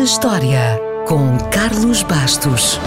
na História, com Carlos Bastos.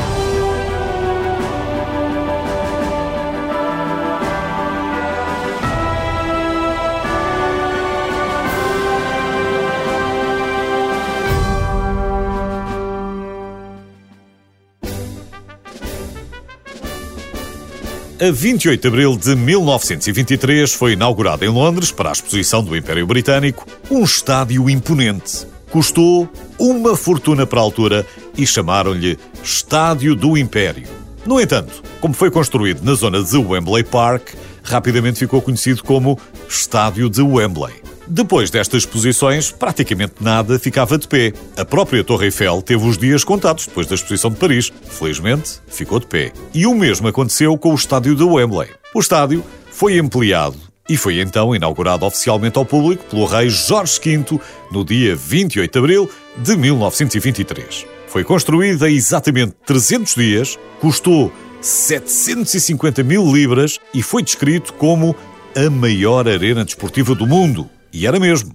A 28 de abril de 1923 foi inaugurado em Londres, para a exposição do Império Britânico, um estádio imponente. Custou uma fortuna para a altura e chamaram-lhe Estádio do Império. No entanto, como foi construído na zona de Wembley Park, rapidamente ficou conhecido como Estádio de Wembley. Depois destas exposições, praticamente nada ficava de pé. A própria Torre Eiffel teve os dias contados depois da exposição de Paris. Felizmente, ficou de pé. E o mesmo aconteceu com o estádio de Wembley. O estádio foi ampliado e foi então inaugurado oficialmente ao público pelo rei Jorge V no dia 28 de abril de 1923. Foi construído em exatamente 300 dias, custou 750 mil libras e foi descrito como a maior arena desportiva do mundo. E era mesmo.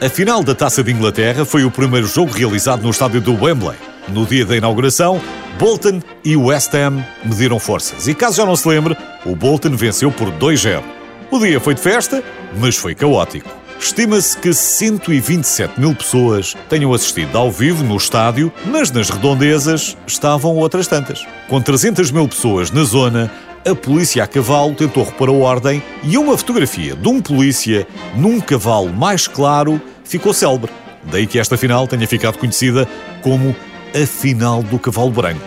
A final da Taça de Inglaterra foi o primeiro jogo realizado no estádio do Wembley. No dia da inauguração, Bolton e West Ham mediram forças. E caso já não se lembre, o Bolton venceu por 2-0. O dia foi de festa, mas foi caótico. Estima-se que 127 mil pessoas tenham assistido ao vivo no estádio, mas nas redondezas estavam outras tantas. Com 300 mil pessoas na zona, a polícia a cavalo tentou repor a ordem e uma fotografia de um polícia num cavalo mais claro ficou célebre. Daí que esta final tenha ficado conhecida como a final do cavalo branco.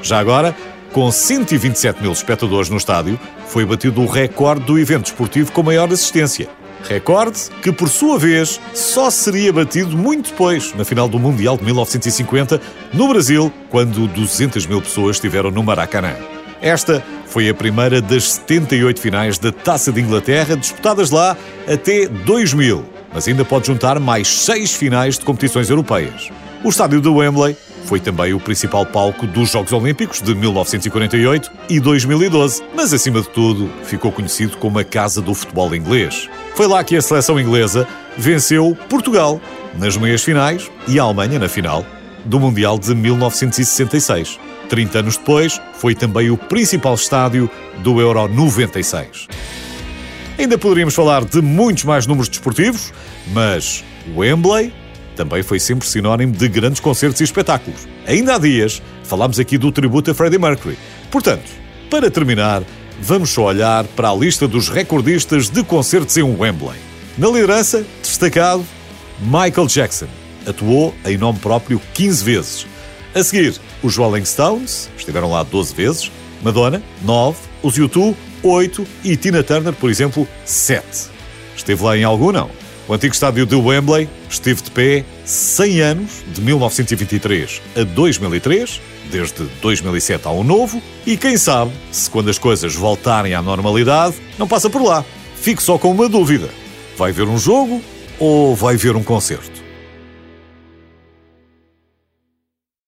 Já agora, com 127 mil espectadores no estádio, foi batido o recorde do evento esportivo com maior assistência. Recorde que, por sua vez, só seria batido muito depois, na final do Mundial de 1950, no Brasil, quando 200 mil pessoas estiveram no Maracanã. Esta foi a primeira das 78 finais da Taça de Inglaterra, disputadas lá até 2000, mas ainda pode juntar mais seis finais de competições europeias. O estádio de Wembley foi também o principal palco dos Jogos Olímpicos de 1948 e 2012, mas acima de tudo ficou conhecido como a Casa do Futebol Inglês. Foi lá que a seleção inglesa venceu Portugal nas meias finais e a Alemanha na final do Mundial de 1966. 30 anos depois, foi também o principal estádio do Euro 96. Ainda poderíamos falar de muitos mais números desportivos, mas Wembley também foi sempre sinónimo de grandes concertos e espetáculos. Ainda há dias falámos aqui do tributo a Freddie Mercury. Portanto, para terminar, vamos só olhar para a lista dos recordistas de concertos em Wembley. Na liderança, destacado, Michael Jackson. Atuou em nome próprio 15 vezes. A seguir, os Rolling Stones, estiveram lá 12 vezes, Madonna, 9, os U2, 8 e Tina Turner, por exemplo, 7. Esteve lá em algum, não? O antigo estádio de Wembley esteve de pé 100 anos, de 1923 a 2003, desde 2007 há um novo, e quem sabe, se quando as coisas voltarem à normalidade, não passa por lá. Fico só com uma dúvida: vai ver um jogo ou vai ver um concerto?